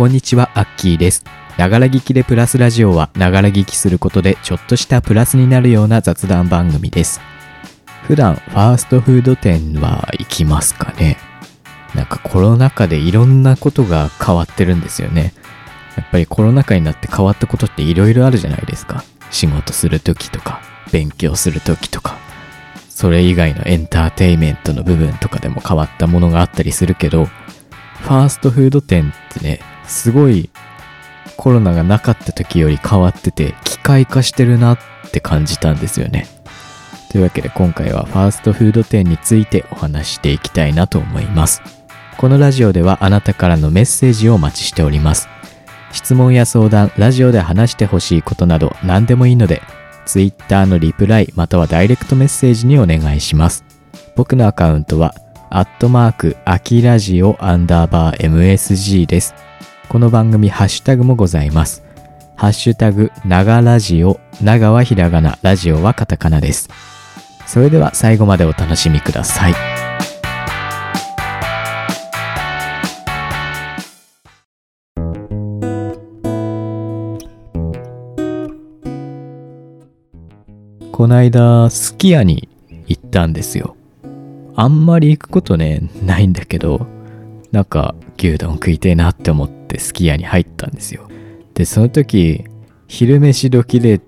こんにちは、アッキーです。ながら聞きでプラスラジオは、ながら聞きすることでちょっとしたプラスになるような雑談番組です。普段、ファーストフード店は行きますかね？なんかコロナ禍でいろんなことが変わってるんですよね。やっぱりコロナ禍になって変わったことっていろいろあるじゃないですか。仕事するときとか、勉強するときとか。それ以外のエンターテイメントの部分とかでも変わったものがあったりするけど、ファーストフード店ってね、すごいコロナがなかった時より変わってて機械化してるなって感じたんですよね。というわけで今回はファーストフード店についてお話していきたいなと思います。このラジオではあなたからのメッセージをお待ちしております。質問や相談、ラジオで話してほしいことなど何でもいいので、Twitter のリプライまたはダイレクトメッセージにお願いします。僕のアカウントは、アットマーク、アキラジオアンダーバー MSG です。この番組、ハッシュタグもございます。ハッシュタグ、ながラジオ、長はひらがな、ラジオはカタカナです。それでは最後までお楽しみください。こないだ、すき家に行ったんですよ。あんまり行くことね、ないんだけど、なんか牛丼食いてえなって思ってすき家に入ったんですよ。で、その時、昼飯時で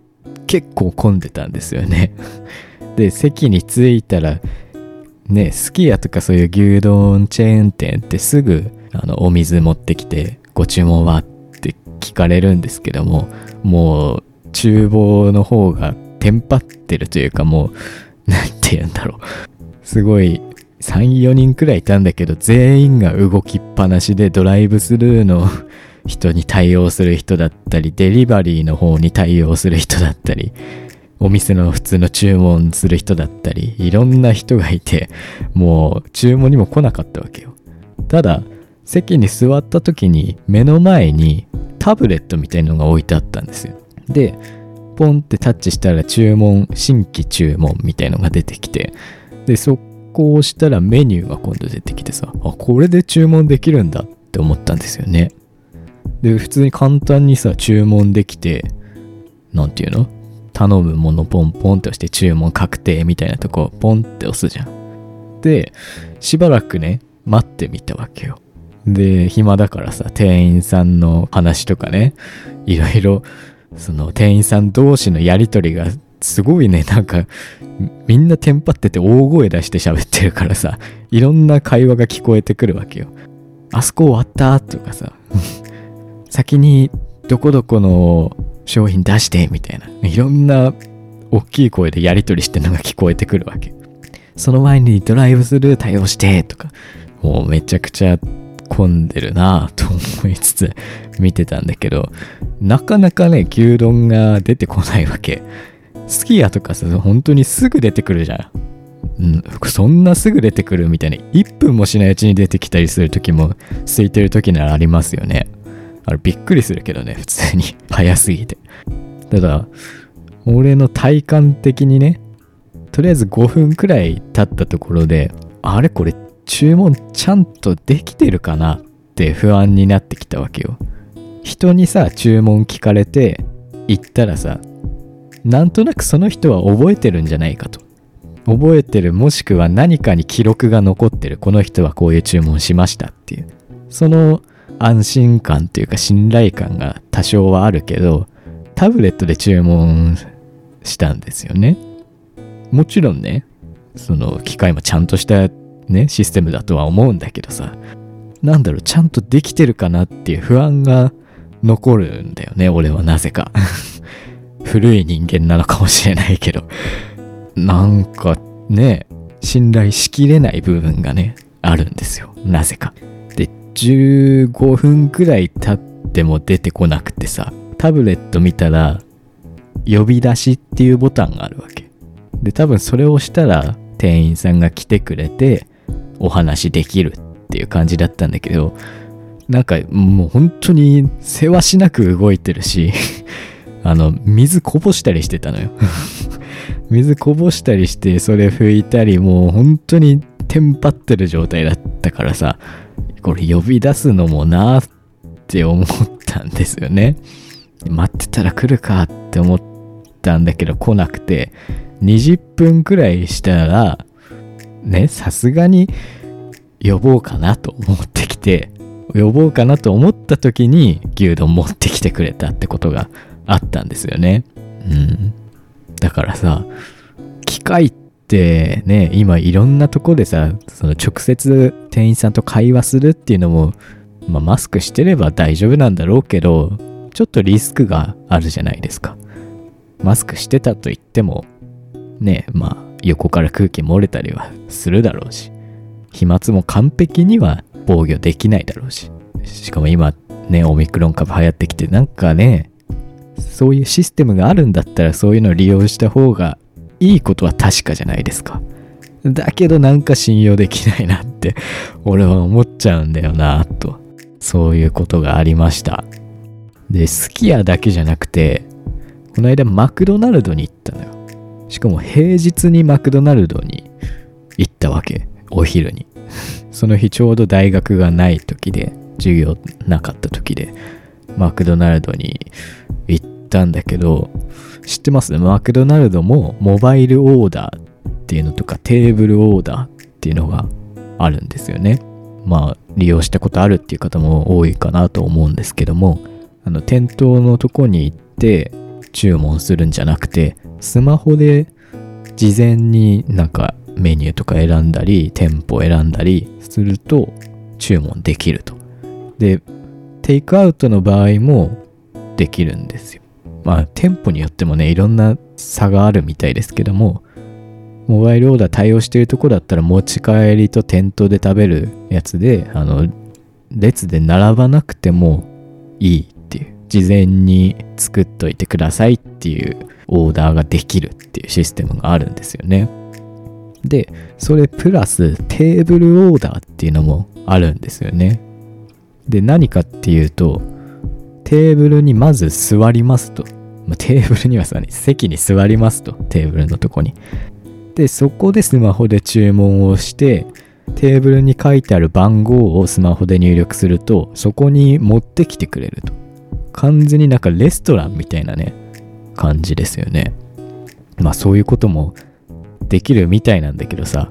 結構混んでたんですよね。で、席に着いたら、ね、すき家とかそういう牛丼チェーン店ってすぐあのお水持ってきてご注文はって聞かれるんですけども、もう厨房の方がテンパってるというかもう、なんて言うんだろう。すごい3、4人くらいいたんだけど、全員が動きっぱなしでドライブスルーの人に対応する人だったり、デリバリーの方に対応する人だったり、お店の普通の注文する人だったり、いろんな人がいて、もう注文にも来なかったわけよ。ただ、席に座った時に目の前にタブレットみたいのが置いてあったんですよ。で、ポンってタッチしたら注文、新規注文みたいのが出てきて、で、そこを押したらメニューが今度出てきてさ、あ、これで注文できるんだって思ったんですよね。で、普通に簡単にさ、注文できて、なんていうの？頼むものポンポンって押して注文確定みたいなとこポンって押すじゃん。で、しばらくね、待ってみたわけよ。で、暇だからさ、店員さんの話とかね、いろいろ、その店員さん同士のやりとりがすごいね、なんか、みんなテンパってて大声出して喋ってるからさ、いろんな会話が聞こえてくるわけよ。あそこ終わったとかさ、先にどこどこの商品出してみたいな、いろんな大きい声でやりとりしてるのが聞こえてくるわけ。その前にドライブスルー対応してとか、もうめちゃくちゃ混んでるなぁと思いつつ見てたんだけど、なかなかね、牛丼が出てこないわけ。すき家とかさ、本当にすぐ出てくるじゃん。うん、そんなすぐ出てくるみたいな、1分もしないうちに出てきたりする時も、空いてる時ならありますよね。あれびっくりするけどね、普通に。早すぎて。ただ、俺の体感的にね、とりあえず5分くらい経ったところで、あれこれ注文ちゃんとできてるかなって不安になってきたわけよ。人にさ、注文聞かれて行ったらさ、なんとなくその人は覚えてるんじゃないかと。覚えてるもしくは何かに記録が残ってる。この人はこういう注文しましたっていう。その安心感というか信頼感が多少はあるけど、タブレットで注文したんですよね。もちろんね、その機械もちゃんとしたね、システムだとは思うんだけどさ、なんだろう、ちゃんとできてるかなっていう不安が残るんだよね、俺はなぜか。古い人間なのかもしれないけど。なんかね、信頼しきれない部分がね、あるんですよ。なぜか。で、15分くらい経っても出てこなくてさ、タブレット見たら、呼び出しっていうボタンがあるわけ。で、多分それを押したら、店員さんが来てくれて、お話できるっていう感じだったんだけど、なんかもう本当に世話しなく動いてるし、あの、水こぼしたりしてたのよ。水こぼしたりして、それ拭いたり、もう本当にテンパってる状態だったからさ、これ呼び出すのもなーって思ったんですよね。待ってたら来るかって思ったんだけど来なくて、20分くらいしたら、ね、さすがに呼ぼうかなと思ってきて、呼ぼうかなと思った時に牛丼持ってきてくれたってことがあったんですよね。うん。だからさ、機械ってね、今いろんなとこでさ、その直接店員さんと会話するっていうのも、まあ、マスクしてれば大丈夫なんだろうけど、ちょっとリスクがあるじゃないですか。マスクしてたと言っても、ね、まあ横から空気漏れたりはするだろうし、飛沫も完璧には防御できないだろうし、しかも今ね、オミクロン株流行ってきて、なんかね、そういうシステムがあるんだったらそういうのを利用した方がいいことは確かじゃないですか。だけどなんか信用できないなって 俺は思っちゃうんだよなと。そういうことがありました。で、すき家だけじゃなくて、この間マクドナルドに行ったのよ。しかも平日にマクドナルドに行ったわけ。お昼に。その日ちょうど大学がない時で、授業なかった時で、マクドナルドにたんだけど、知ってます？マクドナルドもモバイルオーダーっていうのとかテーブルオーダーっていうのがあるんですよね。まあ利用したことあるっていう方も多いかなと思うんですけども、あの店頭のとこに行って注文するんじゃなくて、スマホで事前になんかメニューとか選んだり、店舗選んだりすると注文できると。で、テイクアウトの場合もできるんですよ。まあ店舗によってもね、いろんな差があるみたいですけども、モバイルオーダー対応してるとこだったら持ち帰りと店頭で食べるやつで、あの、列で並ばなくてもいいっていう事前に作っといてくださいっていうオーダーができるっていうシステムがあるんですよね。で、それプラステーブルオーダーっていうのもあるんですよね。で、何かっていうと、テーブルにまず座りますと。まあ、テーブルにはさ、席に座りますと。テーブルのとこに。で、そこでスマホで注文をして、テーブルに書いてある番号をスマホで入力すると、そこに持ってきてくれると。完全になんかレストランみたいなね、感じですよね。まあそういうこともできるみたいなんだけどさ、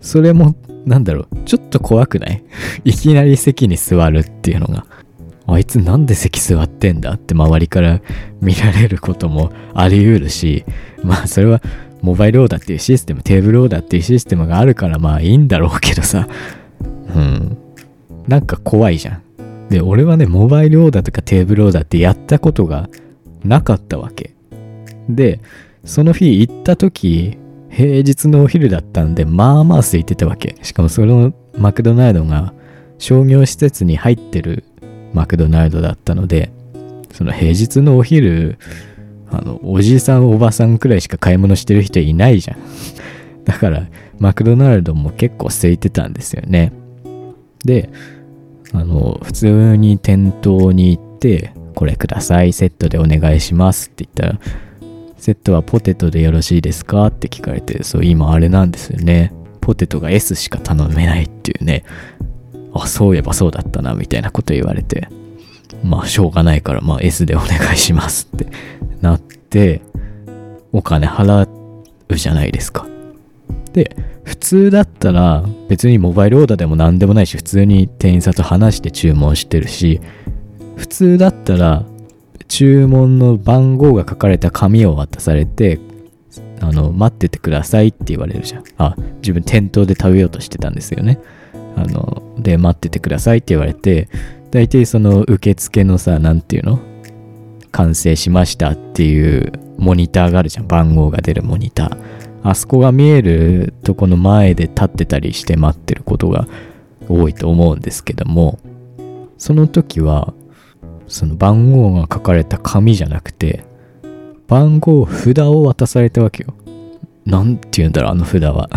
それも、なんだろう、ちょっと怖くない？いきなり席に座るっていうのが。あいつなんで席座ってんだって周りから見られることもあり得るし、まあそれはモバイルオーダーっていうシステム、テーブルオーダーっていうシステムがあるからまあいいんだろうけどさ、うん。なんか怖いじゃん。で、俺はね、モバイルオーダーとかテーブルオーダーってやったことがなかったわけ。で、その日行った時、平日のお昼だったんで、まあまあ空いてたわけ。しかもそのマクドナルドが商業施設に入ってるマクドナルドだったので、その平日のお昼、あの、おじさんおばさんくらいしか買い物してる人いないじゃん。だから、マクドナルドも結構空いてたんですよね。で、あの、普通に店頭に行って、これください、セットでお願いしますって言ったら、セットはポテトでよろしいですかって聞かれて、そう、今あれなんですよね。ポテトが S しか頼めないっていうね。あ、そういえばそうだったな、みたいなこと言われて。まあ、しょうがないから、まあ S でお願いしますってなって、お金払うじゃないですか。で、普通だったら別にモバイルオーダーでも何でもないし普通に店員さんと話して注文してるし普通だったら注文の番号が書かれた紙を渡されてあの待っててくださいって言われるじゃんあ自分店頭で食べようとしてたんですよねあので待っててくださいって言われて大体その受付のさ何て言うの？完成しましたっていうモニターがあるじゃん番号が出るモニターあそこが見えるとこの前で立ってたりして待ってることが多いと思うんですけども、その時は、その番号が書かれた紙じゃなくて、番号札を渡されたわけよ。なんて言うんだろう、あの札は。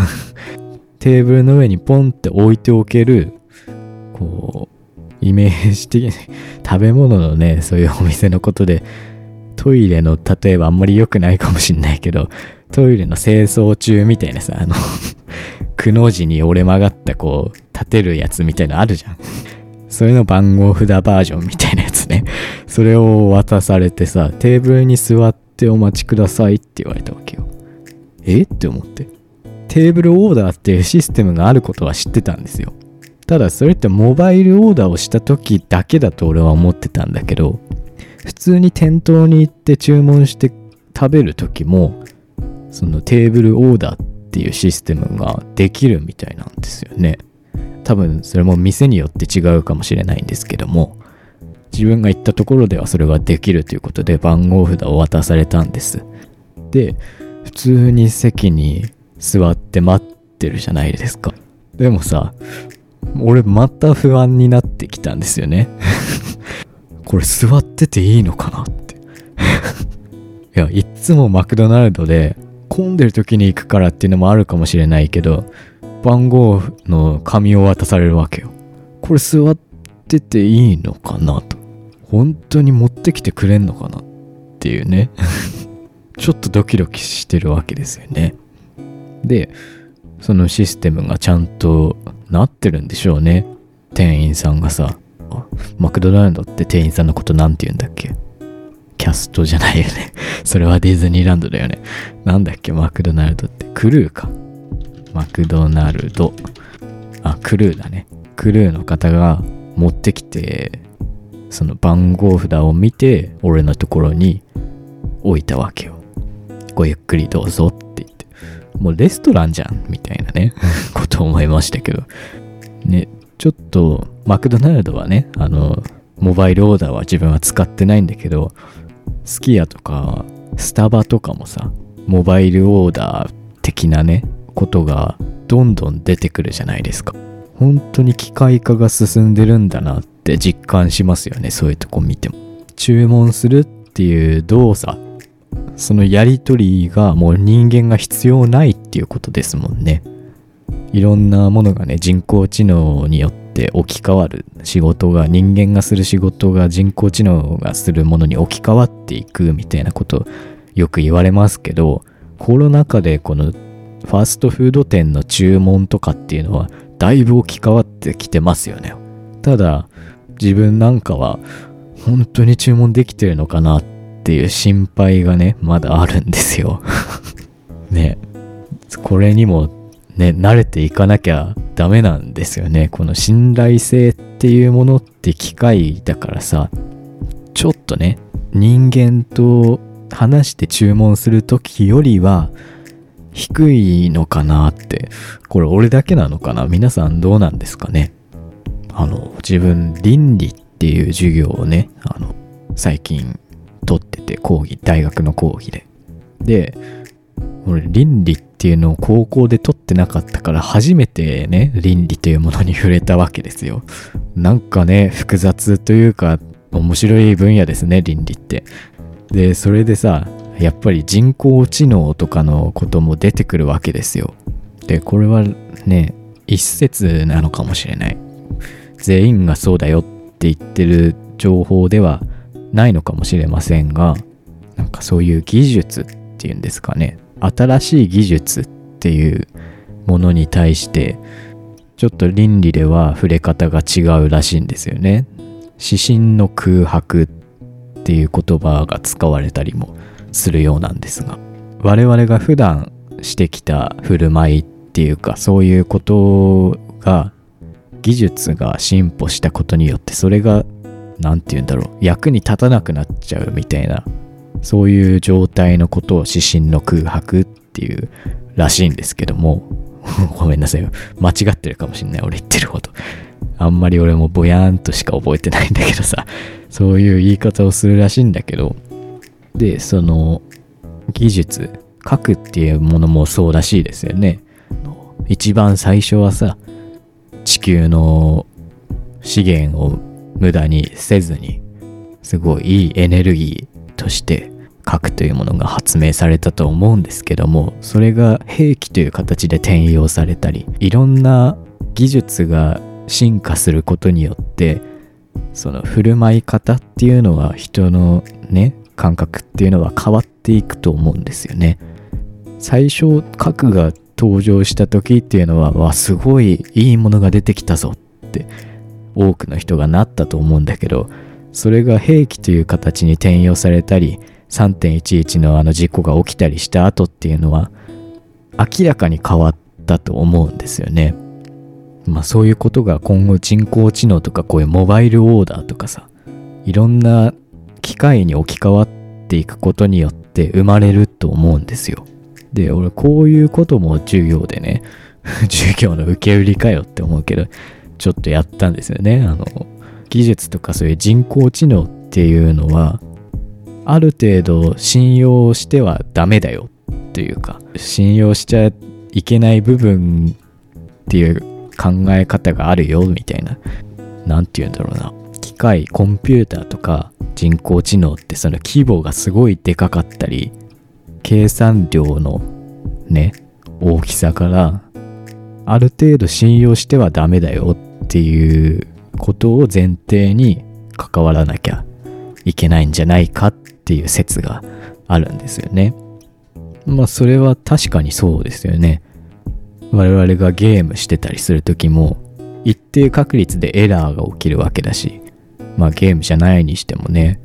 テーブルの上にポンって置いておける、こう、イメージ的に 食べ物のね、そういうお店のことで、トイレの例えばあんまり良くないかもしんないけど、トイレの清掃中みたいなさ、あの くの字に折れ曲がったこう、立てるやつみたいなのあるじゃん。それの番号札バージョンみたいなやつね。それを渡されてさ、テーブルに座ってお待ちくださいって言われたわけよ。え？って思って。テーブルオーダーっていうシステムがあることは知ってたんですよ。ただそれってモバイルオーダーをした時だけだと俺は思ってたんだけど、普通に店頭に行って注文して食べる時も、そのテーブルオーダーっていうシステムができるみたいなんですよね。多分それも店によって違うかもしれないんですけども、自分が行ったところではそれができるということで番号札を渡されたんです。で、普通に席に座って待ってるじゃないですか。でもさ、俺また不安になってきたんですよね。これ座ってていいのかなって いや、いっつもマクドナルドで混んでる時に行くからっていうのもあるかもしれないけど、番号の紙を渡されるわけよ。これ座ってていいのかなと。本当に持ってきてくれんのかなっていうね ちょっとドキドキしてるわけですよね。で、そのシステムがちゃんとなってるんでしょうね。店員さんがさ、マクドナルドって店員さんのことなんて言うんだっけ？キャストじゃないよね それはディズニーランドだよね。なんだっけ？マクドナルドって。クルーか。マクドナルド。あ、クルーだね。クルーの方が持ってきて、その番号札を見て、俺のところに置いたわけよ。ごゆっくりどうぞっ。もうレストランじゃんみたいなね、こと思いましたけど。ね、ちょっと、マクドナルドはね、あの、モバイルオーダーは自分は使ってないんだけど、スキヤとか、スタバとかもさ、モバイルオーダー的なね、ことがどんどん出てくるじゃないですか。本当に機械化が進んでるんだなって実感しますよね、そういうとこ見ても。注文するっていう動作、そのやりとりがもう人間が必要ないっていうことですもんね。いろんなものがね、人工知能によって置き換わる仕事が、人間がする仕事が人工知能がするものに置き換わっていくみたいなことよく言われますけど、コロナ禍でこのファーストフード店の注文とかっていうのはだいぶ置き換わってきてますよね。ただ自分なんかは本当に注文できてるのかなっていう心配がね、まだあるんですよ。ね。これにもね、慣れていかなきゃダメなんですよね。この信頼性っていうものって機械だからさ、ちょっとね、人間と話して注文する時よりは低いのかなって。これ俺だけなのかな？皆さんどうなんですかね？あの、自分倫理っていう授業をね、あの、最近取ってて、講義、大学の講義で。で、俺倫理っていうのを高校で取ってなかったから初めてね、倫理というものに触れたわけですよ。なんかね、複雑というか面白い分野ですね、倫理って。で、それでさ、やっぱり人工知能とかのことも出てくるわけですよ。で、これはね、一説なのかもしれない。全員がそうだよって言ってる情報ではないのかもしれませんが、なんかそういう技術っていうんですかね。新しい技術っていうものに対して、ちょっと倫理では触れ方が違うらしいんですよね。指針の空白っていう言葉が使われたりもするようなんですが我々が普段してきた振る舞いっていうかそういうことが技術が進歩したことによってそれが何て言うんだろう。役に立たなくなっちゃうみたいな。そういう状態のことを指針の空白っていうらしいんですけども。ごめんなさい間違ってるかもしんない。俺言ってること。あんまり俺もぼやーんとしか覚えてないんだけどさ。そういう言い方をするらしいんだけど。で、その技術、核っていうものもそうらしいですよね。一番最初はさ、地球の資源を無駄にせずに、すごいいいエネルギーとして核というものが発明されたと思うんですけども、それが兵器という形で転用されたり、いろんな技術が進化することによって、その振る舞い方っていうのは人のね、感覚っていうのは変わっていくと思うんですよね。最初核が登場した時っていうのはわすごいいいものが出てきたぞって多くの人がなったと思うんだけどそれが兵器という形に転用されたり3.11のあの事故が起きたりした後っていうのは明らかに変わったと思うんですよね。まあそういうことが今後人工知能とかこういうモバイルオーダーとかさいろんな機械に置き換わっていくことによって生まれると思うんですよ。で俺こういうことも授業でね 授業の受け売りかよって思うけどちょっとやったんですよね。あの技術とかそういう人工知能っていうのはある程度信用してはダメだよっていうか信用しちゃいけない部分っていう考え方があるよみたいな何て言うんだろうな機械コンピューターとか人工知能ってその規模がすごいでかかったり計算量のね大きさからある程度信用してはダメだよってっていうことを前提に関わらなきゃいけないんじゃないかっていう説があるんですよね。まあそれは確かにそうですよね。我々がゲームしてたりする時も一定確率でエラーが起きるわけだしまあゲームじゃないにしてもね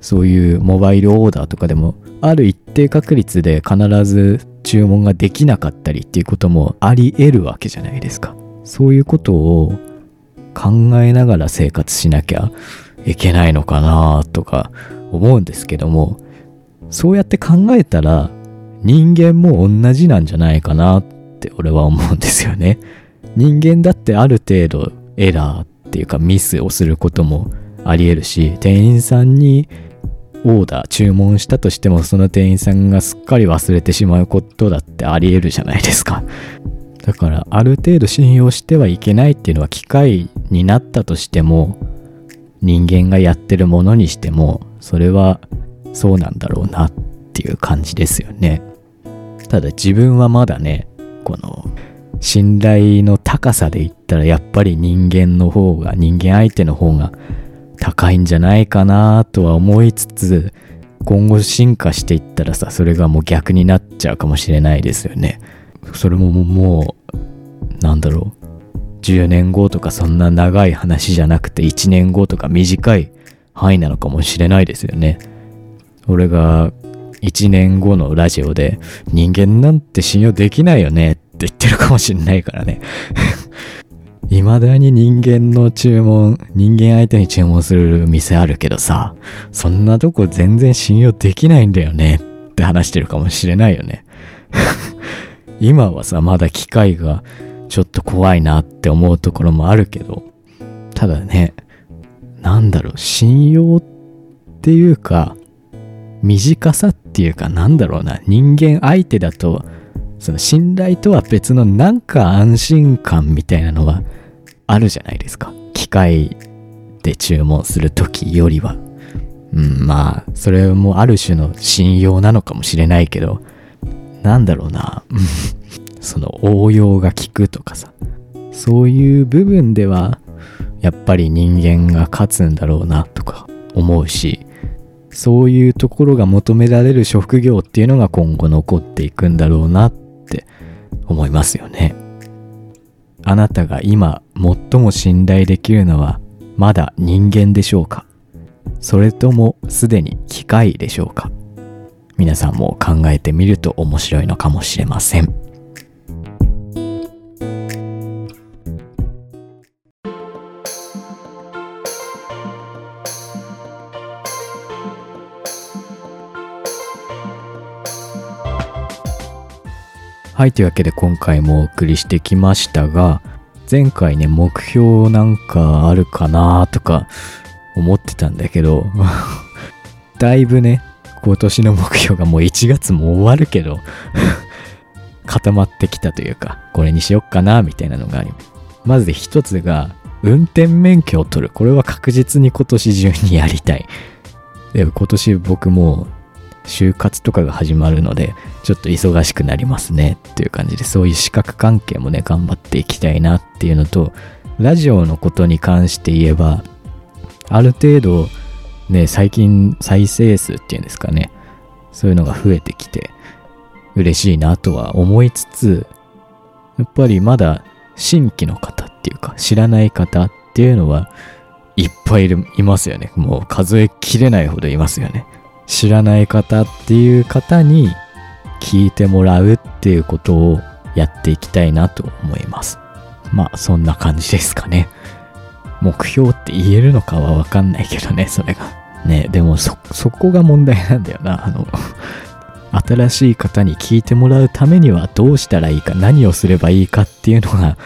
そういうモバイルオーダーとかでもある一定確率で必ず注文ができなかったりっていうこともあり得るわけじゃないですかそういうことを考えながら生活しなきゃいけないのかなとか思うんですけどもそうやって考えたら人間も同じなんじゃないかなって俺は思うんですよね。人間だってある程度エラーっていうかミスをすることもあり得るし店員さんにオーダー注文したとしてもその店員さんがすっかり忘れてしまうことだってあり得るじゃないですか。だからある程度信用してはいけないっていうのは機械になったとしても人間がやってるものにしてもそれはそうなんだろうなっていう感じですよね。ただ自分はまだねこの信頼の高さで言ったらやっぱり人間の方が人間相手の方が高いんじゃないかなとは思いつつ今後進化していったらさそれがもう逆になっちゃうかもしれないですよね。それももうなんだろう。10年後とかそんな長い話じゃなくて1年後とか短い範囲なのかもしれないですよね。俺が1年後のラジオで人間なんて信用できないよねって言ってるかもしれないからね。未だに人間の注文、人間相手に注文する店あるけどさ、そんなとこ全然信用できないんだよねって話してるかもしれないよね。今はさ、まだ機械がちょっと怖いなって思うところもあるけど、ただね、なんだろう、信用っていうか、短さっていうかなんだろうな、人間相手だと、その信頼とは別のなんか安心感みたいなのはあるじゃないですか。機械で注文する時よりは。うん、まあ、それもある種の信用なのかもしれないけど、なんだろうな。その応用が効くとかさ。そういう部分では、やっぱり人間が勝つんだろうなとか思うし、そういうところが求められる職業っていうのが今後残っていくんだろうなって思いますよね。あなたが今最も信頼できるのはまだ人間でしょうか？それともすでに機械でしょうか？皆さんも考えてみると面白いのかもしれません。はい、というわけで今回もお送りしてきましたが、前回ね、目標なんかあるかなとか思ってたんだけど、だいぶね、今年の目標がもう1月も終わるけど 固まってきたというか、これにしよっかな、みたいなのがあります。まず一つが、運転免許を取る。これは確実に今年中にやりたい。で今年僕も就活とかが始まるので、ちょっと忙しくなりますねっていう感じで、そういう資格関係もね、頑張っていきたいなっていうのと、ラジオのことに関して言えば、ある程度、ね、最近再生数っていうんですかね、そういうのが増えてきて、嬉しいなとは思いつつ、やっぱりまだ新規の方っていうか、知らない方っていうのはいっぱいいますよね。もう数えきれないほどいますよね。知らない方っていう方に聞いてもらうっていうことをやっていきたいなと思います。まあそんな感じですかね。目標って言えるのかはわかんないけどね、それが。ね、でもそ、そこが問題なんだよな。あの、新しい方に聞いてもらうためにはどうしたらいいか、何をすればいいかっていうのが、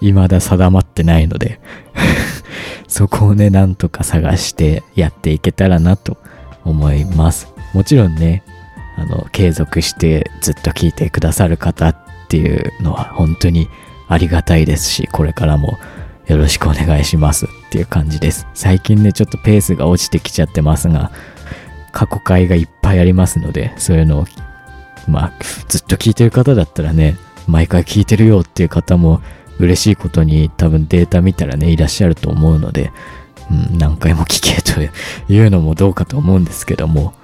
未だ定まってないので そこをね、なんとか探してやっていけたらなと思います。もちろんね、あの、継続してずっと聞いてくださる方っていうのは本当にありがたいですし、これからもよろしくお願いしますっていう感じです。最近ね、ちょっとペースが落ちてきちゃってますが、過去回がいっぱいありますので、そういうのを、まあ、ずっと聞いてる方だったらね、毎回聞いてるよっていう方も嬉しいことに多分データ見たらね、いらっしゃると思うので、うん、何回も聞けというのもどうかと思うんですけども、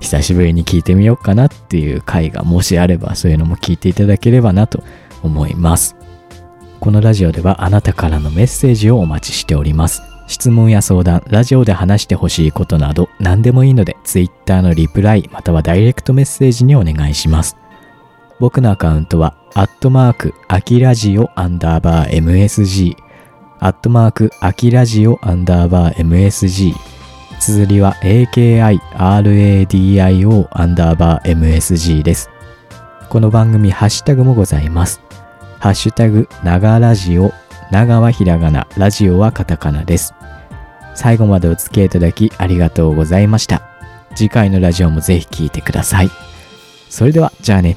久しぶりに聞いてみようかなっていう回がもしあれば、そういうのも聞いていただければなと思います。このラジオではあなたからのメッセージをお待ちしております。質問や相談、ラジオで話してほしいことなど何でもいいので Twitter のリプライまたはダイレクトメッセージにお願いします。僕のアカウントは、アットマーク、アキラジオアンダーバー MSG、アットマーク、アキラジオアンダーバー MSG、綴りは AKIRADIO アンダーバー MSG です。この番組ハッシュタグもございます。ハッシュタグ、長ラジオ、長はひらがな、ラジオはカタカナです。最後までお付き合いいただきありがとうございました。次回のラジオもぜひ聴いてください。それでは、じゃあね。